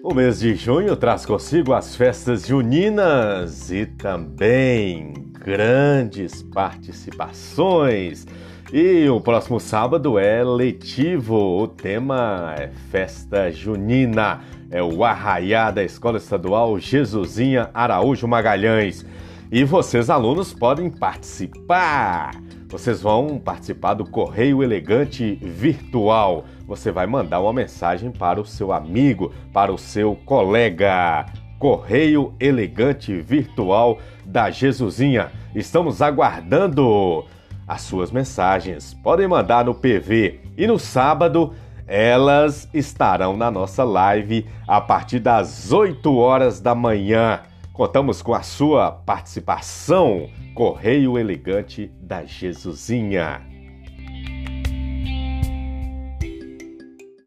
O mês de junho traz consigo as festas juninas e também grandes participações. E o próximo sábado é letivo, o tema é festa junina, é o arraiá da Escola Estadual Jesusinha Araújo Magalhães. E vocês, alunos, podem participar. Vocês vão participar do Correio Elegante Virtual. Você vai mandar uma mensagem para o seu amigo, para o seu colega. Correio Elegante Virtual da Jesusinha. Estamos aguardando as suas mensagens. Podem mandar no PV e no sábado elas estarão na nossa live a partir das 8 horas da manhã. Contamos com a sua participação. Correio Elegante da Jesusinha.